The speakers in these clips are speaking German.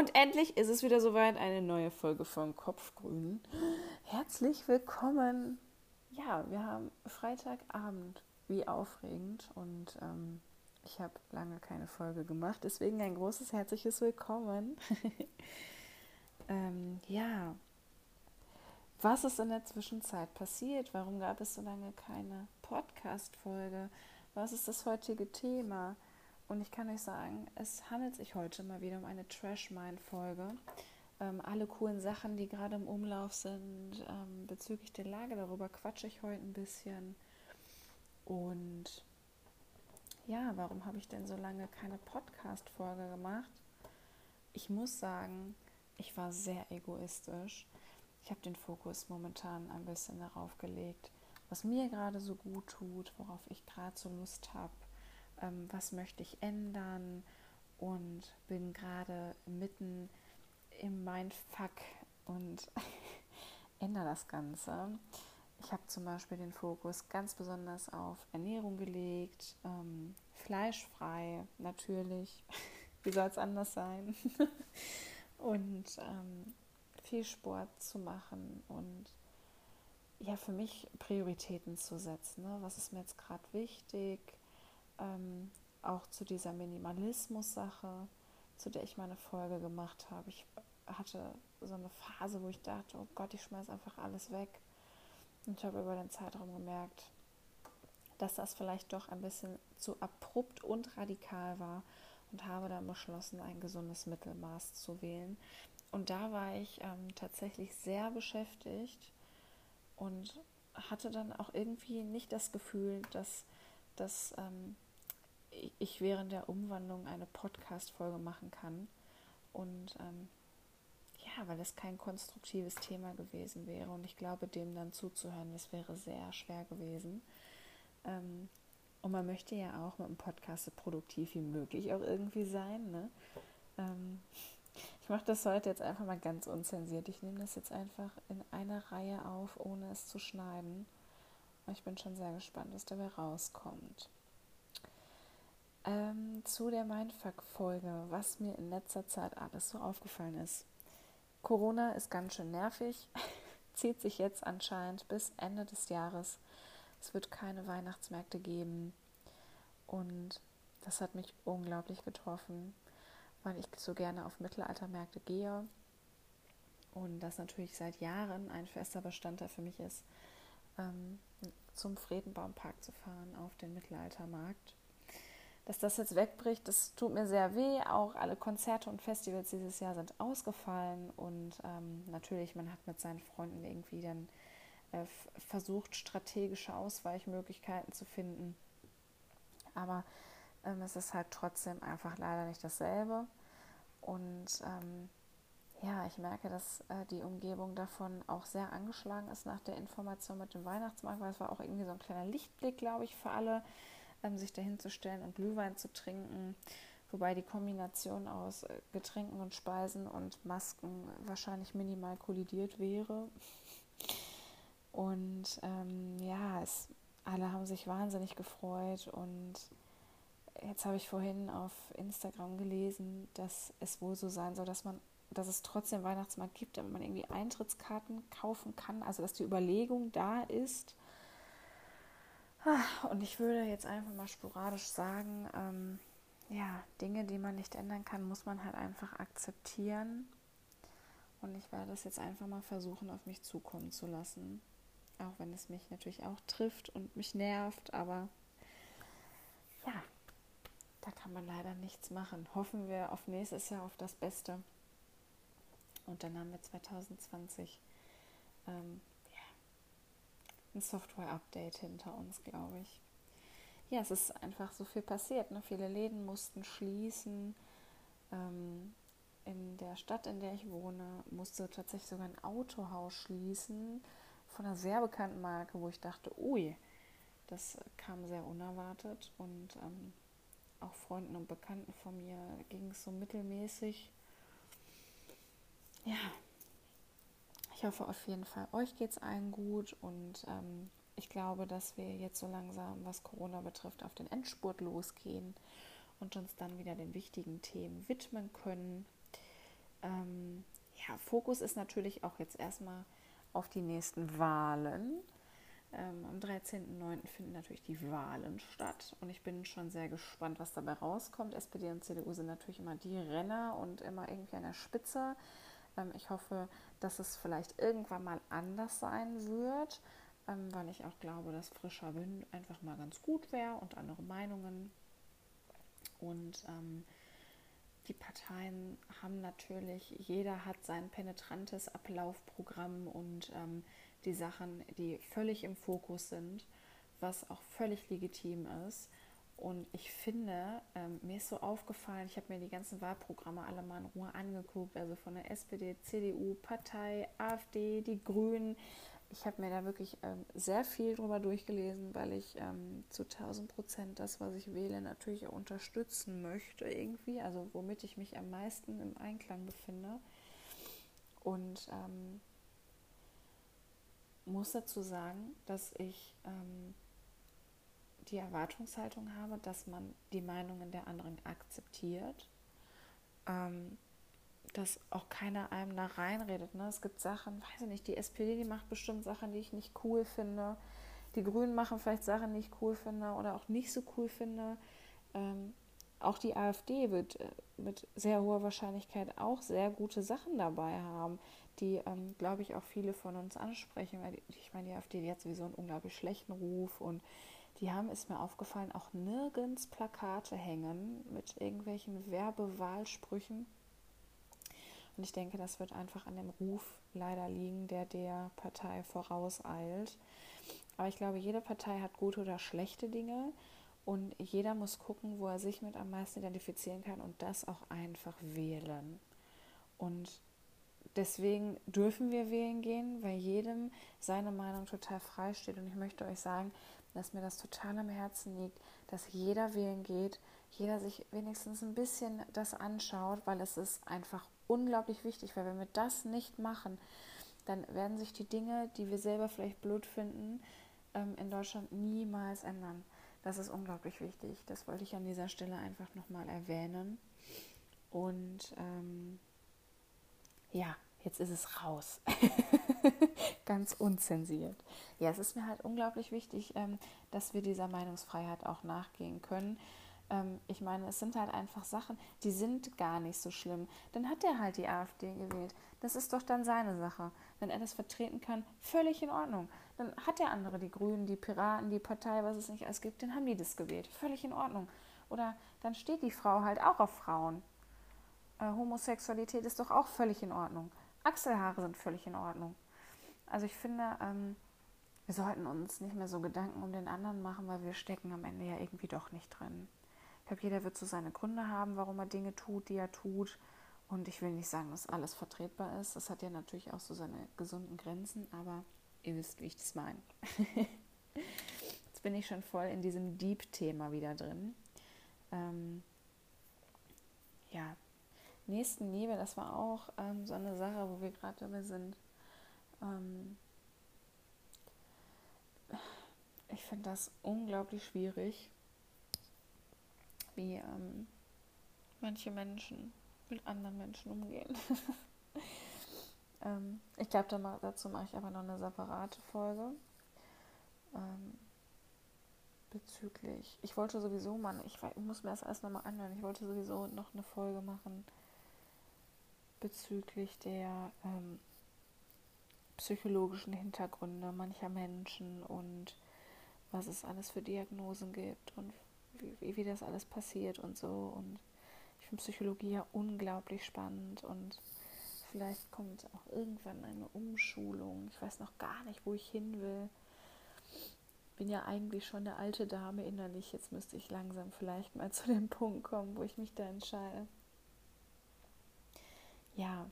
Und endlich ist es wieder soweit, eine neue Folge von Kopfgrün. Herzlich willkommen. Ja, wir haben Freitagabend. Wie aufregend. Und ähm, ich habe lange keine Folge gemacht. Deswegen ein großes herzliches Willkommen. ähm, ja, was ist in der Zwischenzeit passiert? Warum gab es so lange keine Podcast-Folge? Was ist das heutige Thema? Und ich kann euch sagen, es handelt sich heute mal wieder um eine Trash-Mind-Folge. Ähm, alle coolen Sachen, die gerade im Umlauf sind ähm, bezüglich der Lage, darüber quatsche ich heute ein bisschen. Und ja, warum habe ich denn so lange keine Podcast-Folge gemacht? Ich muss sagen, ich war sehr egoistisch. Ich habe den Fokus momentan ein bisschen darauf gelegt, was mir gerade so gut tut, worauf ich gerade so Lust habe ähm, was möchte ich ändern und bin gerade mitten im Mindfuck und ändere das Ganze. Ich habe zum Beispiel den Fokus ganz besonders auf Ernährung gelegt, ähm, fleischfrei natürlich, wie soll es anders sein, und ähm, viel Sport zu machen und ja, für mich Prioritäten zu setzen. Ne? Was ist mir jetzt gerade wichtig? Ähm, auch zu dieser Minimalismus-Sache, zu der ich meine Folge gemacht habe. Ich hatte so eine Phase, wo ich dachte, oh Gott, ich schmeiße einfach alles weg. Und ich habe über den Zeitraum gemerkt, dass das vielleicht doch ein bisschen zu abrupt und radikal war und habe dann beschlossen, ein gesundes Mittelmaß zu wählen. Und da war ich ähm, tatsächlich sehr beschäftigt und hatte dann auch irgendwie nicht das Gefühl, dass das ähm, ich während der Umwandlung eine Podcast-Folge machen kann. Und ähm, ja, weil es kein konstruktives Thema gewesen wäre und ich glaube, dem dann zuzuhören, das wäre sehr schwer gewesen. Ähm, und man möchte ja auch mit dem Podcast so produktiv wie möglich auch irgendwie sein. Ne? Ähm, ich mache das heute jetzt einfach mal ganz unzensiert. Ich nehme das jetzt einfach in einer Reihe auf, ohne es zu schneiden. Ich bin schon sehr gespannt, was dabei rauskommt. Ähm, zu der Mindfuck-Folge, was mir in letzter Zeit alles so aufgefallen ist. Corona ist ganz schön nervig, zieht sich jetzt anscheinend bis Ende des Jahres. Es wird keine Weihnachtsmärkte geben und das hat mich unglaublich getroffen, weil ich so gerne auf Mittelaltermärkte gehe und das natürlich seit Jahren ein fester Bestandteil für mich ist, ähm, zum Friedenbaumpark zu fahren auf den Mittelaltermarkt dass das jetzt wegbricht, das tut mir sehr weh. Auch alle Konzerte und Festivals dieses Jahr sind ausgefallen und ähm, natürlich, man hat mit seinen Freunden irgendwie dann äh, versucht, strategische Ausweichmöglichkeiten zu finden. Aber ähm, es ist halt trotzdem einfach leider nicht dasselbe. Und ähm, ja, ich merke, dass äh, die Umgebung davon auch sehr angeschlagen ist nach der Information mit dem Weihnachtsmarkt, weil es war auch irgendwie so ein kleiner Lichtblick, glaube ich, für alle ähm, sich dahinzustellen und Glühwein zu trinken. Wobei die Kombination aus äh, Getränken und Speisen und Masken wahrscheinlich minimal kollidiert wäre. Und ähm, ja, es, alle haben sich wahnsinnig gefreut. Und jetzt habe ich vorhin auf Instagram gelesen, dass es wohl so sein soll, dass man dass es trotzdem Weihnachtsmarkt gibt, damit man irgendwie Eintrittskarten kaufen kann, also dass die Überlegung da ist, und ich würde jetzt einfach mal sporadisch sagen, ähm, ja, Dinge, die man nicht ändern kann, muss man halt einfach akzeptieren. Und ich werde es jetzt einfach mal versuchen, auf mich zukommen zu lassen. Auch wenn es mich natürlich auch trifft und mich nervt, aber ja, da kann man leider nichts machen. Hoffen wir auf nächstes Jahr auf das Beste. Und dann haben wir 2020 ähm, ein Software-Update hinter uns, glaube ich. Ja, es ist einfach so viel passiert. Ne? Viele Läden mussten schließen. Ähm, in der Stadt, in der ich wohne, musste tatsächlich sogar ein Autohaus schließen von einer sehr bekannten Marke, wo ich dachte, ui, das kam sehr unerwartet und ähm, auch Freunden und Bekannten von mir ging es so mittelmäßig. Ja, ich hoffe auf jeden Fall, euch geht es allen gut und ähm, ich glaube, dass wir jetzt so langsam, was Corona betrifft, auf den Endspurt losgehen und uns dann wieder den wichtigen Themen widmen können. ähm, ja, Fokus ist natürlich auch jetzt erstmal auf die nächsten Wahlen. Ähm, am 13.09. finden natürlich die Wahlen statt und ich bin schon sehr gespannt, was dabei rauskommt. SPD und CDU sind natürlich immer die Renner und immer irgendwie an der Spitze. Ähm, ich hoffe, dass es vielleicht irgendwann mal anders sein wird, ähm, weil ich auch glaube, dass frischer Wind einfach mal ganz gut wäre und andere Meinungen. Und ähm, die Parteien haben natürlich, jeder hat sein penetrantes Ablaufprogramm und ähm, die Sachen, die völlig im Fokus sind, was auch völlig legitim ist. Und ich finde, ähm, mir ist so aufgefallen, ich habe mir die ganzen Wahlprogramme alle mal in Ruhe angeguckt, also von der SPD, CDU, Partei, AfD, die Grünen. Ich habe mir da wirklich ähm, sehr viel drüber durchgelesen, weil ich ähm, zu 1000 Prozent das, was ich wähle, natürlich auch unterstützen möchte irgendwie, also womit ich mich am meisten im Einklang befinde. Und ähm, muss dazu sagen, dass ich ähm, die Erwartungshaltung habe, dass man die Meinungen der anderen akzeptiert, ähm, dass auch keiner einem da reinredet. Ne? Es gibt Sachen, weiß ich nicht, die SPD, die macht bestimmt Sachen, die ich nicht cool finde. Die Grünen machen vielleicht Sachen, die ich cool finde oder auch nicht so cool finde. Ähm, auch die AfD wird äh, mit sehr hoher Wahrscheinlichkeit auch sehr gute Sachen dabei haben, die, ähm, glaube ich, auch viele von uns ansprechen. Weil ich meine, die AfD die hat sowieso einen unglaublich schlechten Ruf und die haben, ist mir aufgefallen, auch nirgends Plakate hängen mit irgendwelchen Werbewahlsprüchen. Und ich denke, das wird einfach an dem Ruf leider liegen, der der Partei vorauseilt. Aber ich glaube, jede Partei hat gute oder schlechte Dinge und jeder muss gucken, wo er sich mit am meisten identifizieren kann und das auch einfach wählen. Und deswegen dürfen wir wählen gehen, weil jedem seine Meinung total frei steht. Und ich möchte euch sagen, dass mir das total am Herzen liegt, dass jeder wählen geht, jeder sich wenigstens ein bisschen das anschaut, weil es ist einfach unglaublich wichtig, weil wenn wir das nicht machen, dann werden sich die Dinge, die wir selber vielleicht blöd finden, ähm, in Deutschland niemals ändern. Das ist unglaublich wichtig. Das wollte ich an dieser Stelle einfach nochmal erwähnen. Und ähm, ja, jetzt ist es raus. Ganz unzensiert. Ja, es ist mir halt unglaublich wichtig, ähm, dass wir dieser Meinungsfreiheit auch nachgehen können. Ähm, ich meine, es sind halt einfach Sachen, die sind gar nicht so schlimm. Dann hat er halt die AfD gewählt. Das ist doch dann seine Sache. Wenn er das vertreten kann, völlig in Ordnung. Dann hat der andere, die Grünen, die Piraten, die Partei, was es nicht alles gibt, dann haben die das gewählt. Völlig in Ordnung. Oder dann steht die Frau halt auch auf Frauen. Äh, Homosexualität ist doch auch völlig in Ordnung. Achselhaare sind völlig in Ordnung. Also ich finde, ähm, wir sollten uns nicht mehr so Gedanken um den anderen machen, weil wir stecken am Ende ja irgendwie doch nicht drin. Ich glaube, jeder wird so seine Gründe haben, warum er Dinge tut, die er tut. Und ich will nicht sagen, dass alles vertretbar ist. Das hat ja natürlich auch so seine gesunden Grenzen, aber ihr wisst, wie ich das meine. Jetzt bin ich schon voll in diesem Deep-Thema wieder drin. Ähm, ja, Nächstenliebe, das war auch ähm, so eine Sache, wo wir gerade dabei sind. Ähm, ich finde das unglaublich schwierig, wie ähm, manche Menschen mit anderen Menschen umgehen. ähm, ich glaube, da dazu mache ich aber noch eine separate Folge. Ähm, bezüglich, ich wollte sowieso mal, ich, ich muss mir das erst nochmal anhören, ich wollte sowieso noch eine Folge machen bezüglich der ähm, psychologischen Hintergründe mancher Menschen und was es alles für Diagnosen gibt und wie, wie das alles passiert und so. Und ich finde Psychologie ja unglaublich spannend und vielleicht kommt auch irgendwann eine Umschulung. Ich weiß noch gar nicht, wo ich hin will. Bin ja eigentlich schon eine alte Dame innerlich. Jetzt müsste ich langsam vielleicht mal zu dem Punkt kommen, wo ich mich da entscheide. Ja,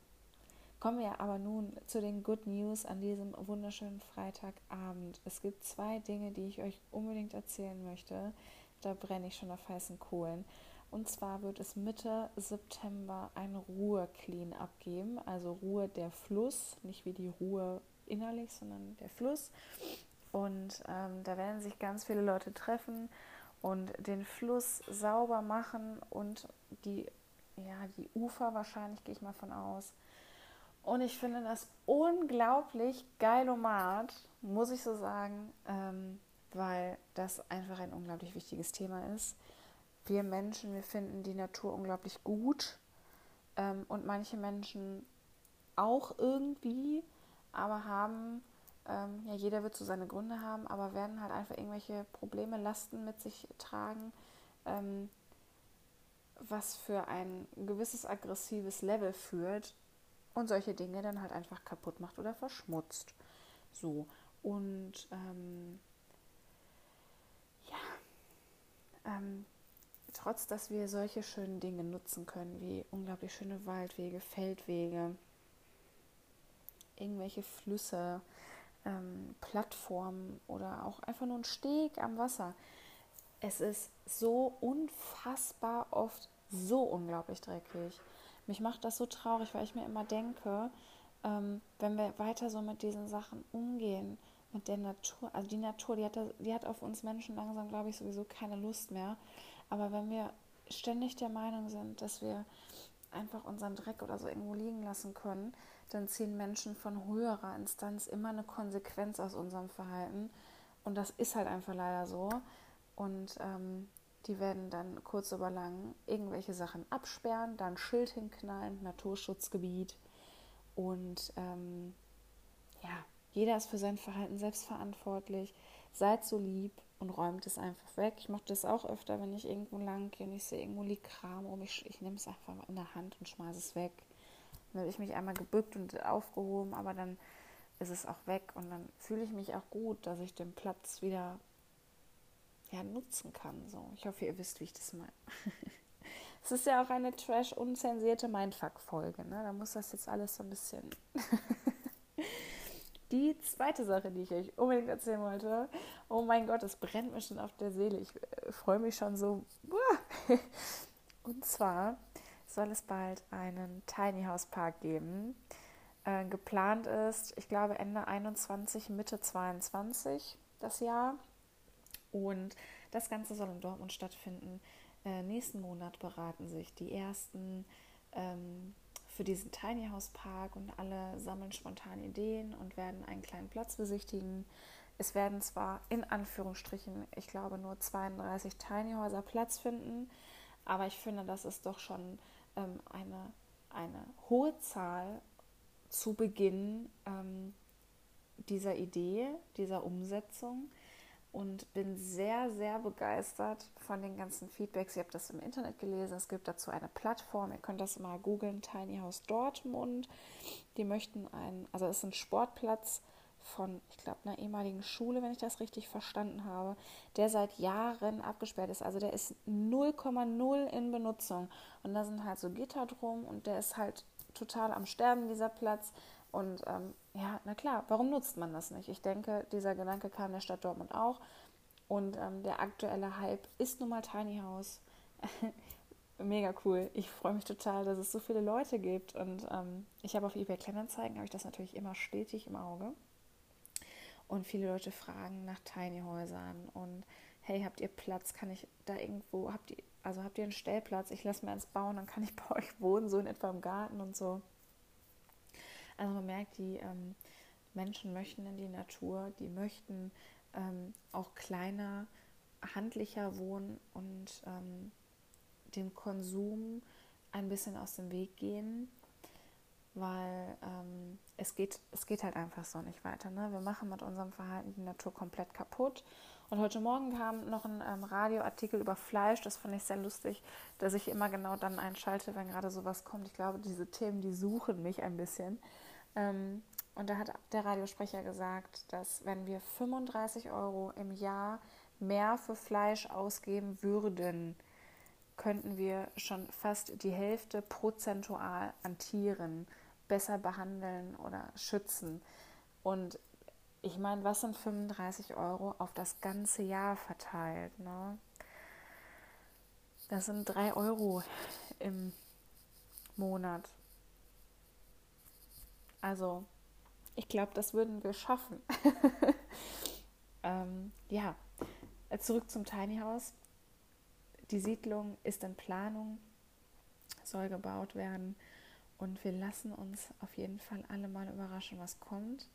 kommen wir aber nun zu den Good News an diesem wunderschönen Freitagabend. Es gibt zwei Dinge, die ich euch unbedingt erzählen möchte. Da brenne ich schon auf heißen Kohlen. Und zwar wird es Mitte September ein Ruhe-Clean abgeben. Also Ruhe der Fluss, nicht wie die Ruhe innerlich, sondern der Fluss. Und ähm, da werden sich ganz viele Leute treffen und den Fluss sauber machen und die ja, die Ufer wahrscheinlich, gehe ich mal von aus. Und ich finde das unglaublich geilomat, muss ich so sagen, ähm, weil das einfach ein unglaublich wichtiges Thema ist. Wir Menschen, wir finden die Natur unglaublich gut ähm, und manche Menschen auch irgendwie, aber haben, ähm, ja, jeder wird so seine Gründe haben, aber werden halt einfach irgendwelche Probleme, Lasten mit sich tragen, ähm, was für ein gewisses aggressives Level führt und solche Dinge dann halt einfach kaputt macht oder verschmutzt. So. Und ähm, ja, ähm, trotz dass wir solche schönen Dinge nutzen können, wie unglaublich schöne Waldwege, Feldwege, irgendwelche Flüsse, ähm, Plattformen oder auch einfach nur ein Steg am Wasser. Es ist so unfassbar oft so unglaublich dreckig. Mich macht das so traurig, weil ich mir immer denke, ähm, wenn wir weiter so mit diesen Sachen umgehen, mit der Natur, also die Natur, die hat, die hat auf uns Menschen langsam, glaube ich, sowieso keine Lust mehr. Aber wenn wir ständig der Meinung sind, dass wir einfach unseren Dreck oder so irgendwo liegen lassen können, dann ziehen Menschen von höherer Instanz immer eine Konsequenz aus unserem Verhalten. Und das ist halt einfach leider so. Und ähm, die werden dann kurz oder lang irgendwelche Sachen absperren, dann Schild hinknallen, Naturschutzgebiet. Und ähm, ja, jeder ist für sein Verhalten selbst verantwortlich. Seid so lieb und räumt es einfach weg. Ich mache das auch öfter, wenn ich irgendwo lang gehe und ich sehe irgendwo liegt Kram um. Ich, ich nehme es einfach in der Hand und schmeiße es weg. Dann habe ich mich einmal gebückt und aufgehoben, aber dann ist es auch weg und dann fühle ich mich auch gut, dass ich den Platz wieder ja, nutzen kann. So. Ich hoffe, ihr wisst, wie ich das meine. es ist ja auch eine trash-unzensierte Mindfuck-Folge. Ne? Da muss das jetzt alles so ein bisschen. die zweite Sache, die ich euch unbedingt erzählen wollte. Oh mein Gott, es brennt mir schon auf der Seele. Ich äh, freue mich schon so. Und zwar soll es bald einen Tiny House Park geben. Äh, geplant ist, ich glaube, Ende 21, Mitte 22 das Jahr. Und das Ganze soll in Dortmund stattfinden. Äh, nächsten Monat beraten sich die ersten ähm, für diesen Tiny House Park und alle sammeln spontan Ideen und werden einen kleinen Platz besichtigen. Es werden zwar in Anführungsstrichen, ich glaube, nur 32 Tiny Häuser Platz finden, aber ich finde, das ist doch schon ähm, eine, eine hohe Zahl zu Beginn ähm, dieser Idee, dieser Umsetzung und bin sehr, sehr begeistert von den ganzen Feedbacks. Ihr habt das im Internet gelesen. Es gibt dazu eine Plattform. Ihr könnt das mal googeln: Tiny House Dortmund. Die möchten einen, also es ist ein Sportplatz von, ich glaube, einer ehemaligen Schule, wenn ich das richtig verstanden habe, der seit Jahren abgesperrt ist. Also der ist 0,0 in Benutzung. Und da sind halt so Gitter drum und der ist halt total am Sterben, dieser Platz. Und ähm, ja, na klar, warum nutzt man das nicht? Ich denke, dieser Gedanke kam der Stadt Dortmund auch. Und ähm, der aktuelle Hype ist nun mal Tiny House. Mega cool. Ich freue mich total, dass es so viele Leute gibt. Und ähm, ich habe auf eBay Kleinanzeigen, habe ich das natürlich immer stetig im Auge. Und viele Leute fragen nach Tiny Häusern und hey, habt ihr Platz? Kann ich da irgendwo, habt ihr, also habt ihr einen Stellplatz? Ich lasse mir eins bauen, dann kann ich bei euch wohnen, so in etwa im Garten und so. Also man merkt, die ähm, Menschen möchten in die Natur, die möchten ähm, auch kleiner, handlicher wohnen und ähm, dem Konsum ein bisschen aus dem Weg gehen, weil ähm, es, geht, es geht halt einfach so nicht weiter. Ne? Wir machen mit unserem Verhalten die Natur komplett kaputt. Und heute Morgen kam noch ein ähm, Radioartikel über Fleisch. Das fand ich sehr lustig, dass ich immer genau dann einschalte, wenn gerade sowas kommt. Ich glaube, diese Themen, die suchen mich ein bisschen. Ähm, und da hat der Radiosprecher gesagt, dass wenn wir 35 Euro im Jahr mehr für Fleisch ausgeben würden, könnten wir schon fast die Hälfte prozentual an Tieren besser behandeln oder schützen. Und ich meine, was sind 35 Euro auf das ganze Jahr verteilt? Ne? Das sind 3 Euro im Monat. Also, ich glaube, das würden wir schaffen. ähm, ja, zurück zum Tiny House. Die Siedlung ist in Planung. soll gebaut werden. Und wir lassen uns auf jeden Fall alle mal überraschen, was kommt.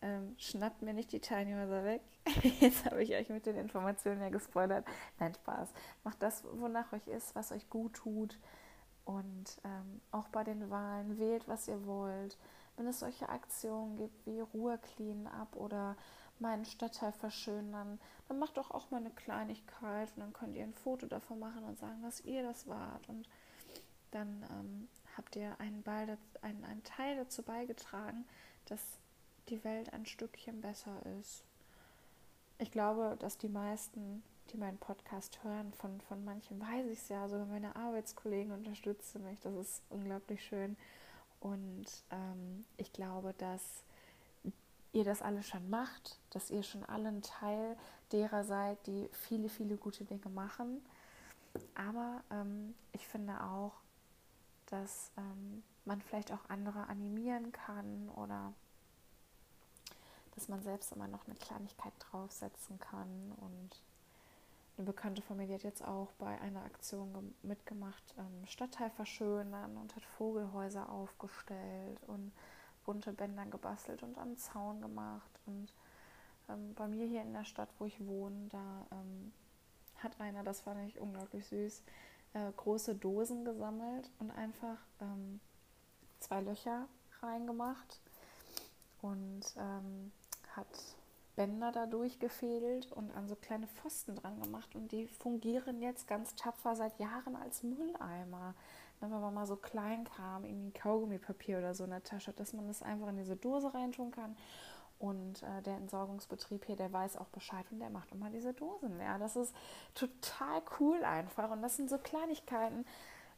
Ähm, schnappt mir nicht die Teilnehmer weg. Jetzt habe ich euch mit den Informationen ja gespoilert. Nein, Spaß. Macht das, wonach euch ist, was euch gut tut. Und ähm, auch bei den Wahlen wählt, was ihr wollt. Wenn es solche Aktionen gibt wie Ruhe clean ab oder meinen Stadtteil verschönern, dann macht doch auch mal eine Kleinigkeit und dann könnt ihr ein Foto davon machen und sagen, was ihr das wart. Und dann ähm, habt ihr einen, Ball, einen, einen Teil dazu beigetragen, dass die Welt ein Stückchen besser ist. Ich glaube, dass die meisten, die meinen Podcast hören, von, von manchen weiß ich es ja, sogar meine Arbeitskollegen unterstützen mich. Das ist unglaublich schön. Und ähm, ich glaube, dass ihr das alle schon macht, dass ihr schon alle ein Teil derer seid, die viele, viele gute Dinge machen. Aber ähm, ich finde auch, dass ähm, man vielleicht auch andere animieren kann oder dass man selbst immer noch eine Kleinigkeit draufsetzen kann. Und eine Bekannte von mir, die hat jetzt auch bei einer Aktion mitgemacht, ähm, Stadtteil verschönern und hat Vogelhäuser aufgestellt und bunte Bänder gebastelt und am Zaun gemacht. Und ähm, bei mir hier in der Stadt, wo ich wohne, da ähm, hat einer, das fand ich unglaublich süß, äh, große Dosen gesammelt und einfach ähm, zwei Löcher reingemacht und ähm, hat Bänder dadurch gefädelt und an so kleine Pfosten dran gemacht und die fungieren jetzt ganz tapfer seit Jahren als Mülleimer. Wenn man mal so klein kam, irgendwie Kaugummipapier oder so in der Tasche, dass man das einfach in diese Dose reintun kann und äh, der Entsorgungsbetrieb hier, der weiß auch Bescheid und der macht immer diese Dosen leer. Das ist total cool einfach. Und das sind so Kleinigkeiten.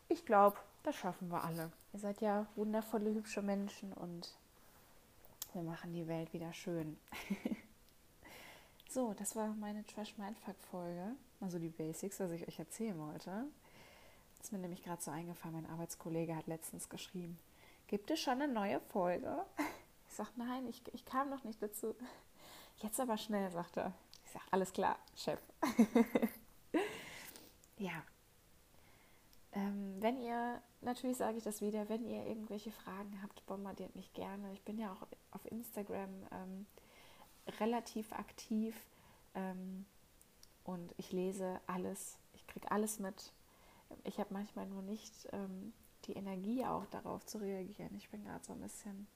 Ich glaube, das schaffen wir alle. Ihr seid ja wundervolle, hübsche Menschen und wir machen die Welt wieder schön. so, das war meine Trash Mindfuck Folge. Also die Basics, was ich euch erzählen wollte. Das ist mir nämlich gerade so eingefallen. Mein Arbeitskollege hat letztens geschrieben: Gibt es schon eine neue Folge? Ich sage, nein, ich, ich kam noch nicht dazu. Jetzt aber schnell, sagt er. Ich sage, alles klar, Chef. ja. Ähm, wenn ihr, natürlich sage ich das wieder, wenn ihr irgendwelche Fragen habt, bombardiert mich gerne. Ich bin ja auch auf Instagram ähm, relativ aktiv ähm, und ich lese alles, ich kriege alles mit. Ich habe manchmal nur nicht ähm, die Energie auch darauf zu reagieren. Ich bin gerade so ein bisschen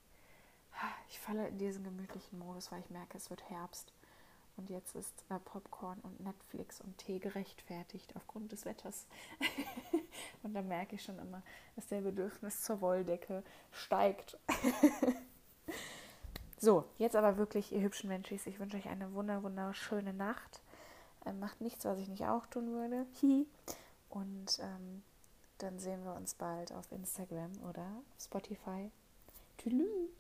ich falle in diesen gemütlichen Modus, weil ich merke, es wird Herbst. Und jetzt ist äh, Popcorn und Netflix und Tee gerechtfertigt aufgrund des Wetters. und da merke ich schon immer, dass der Bedürfnis zur Wolldecke steigt. so, jetzt aber wirklich, ihr hübschen Menschen, ich wünsche euch eine wunder, wunderschöne Nacht. Ähm, macht nichts, was ich nicht auch tun würde. und ähm, dann sehen wir uns bald auf Instagram oder Spotify. Tschüss.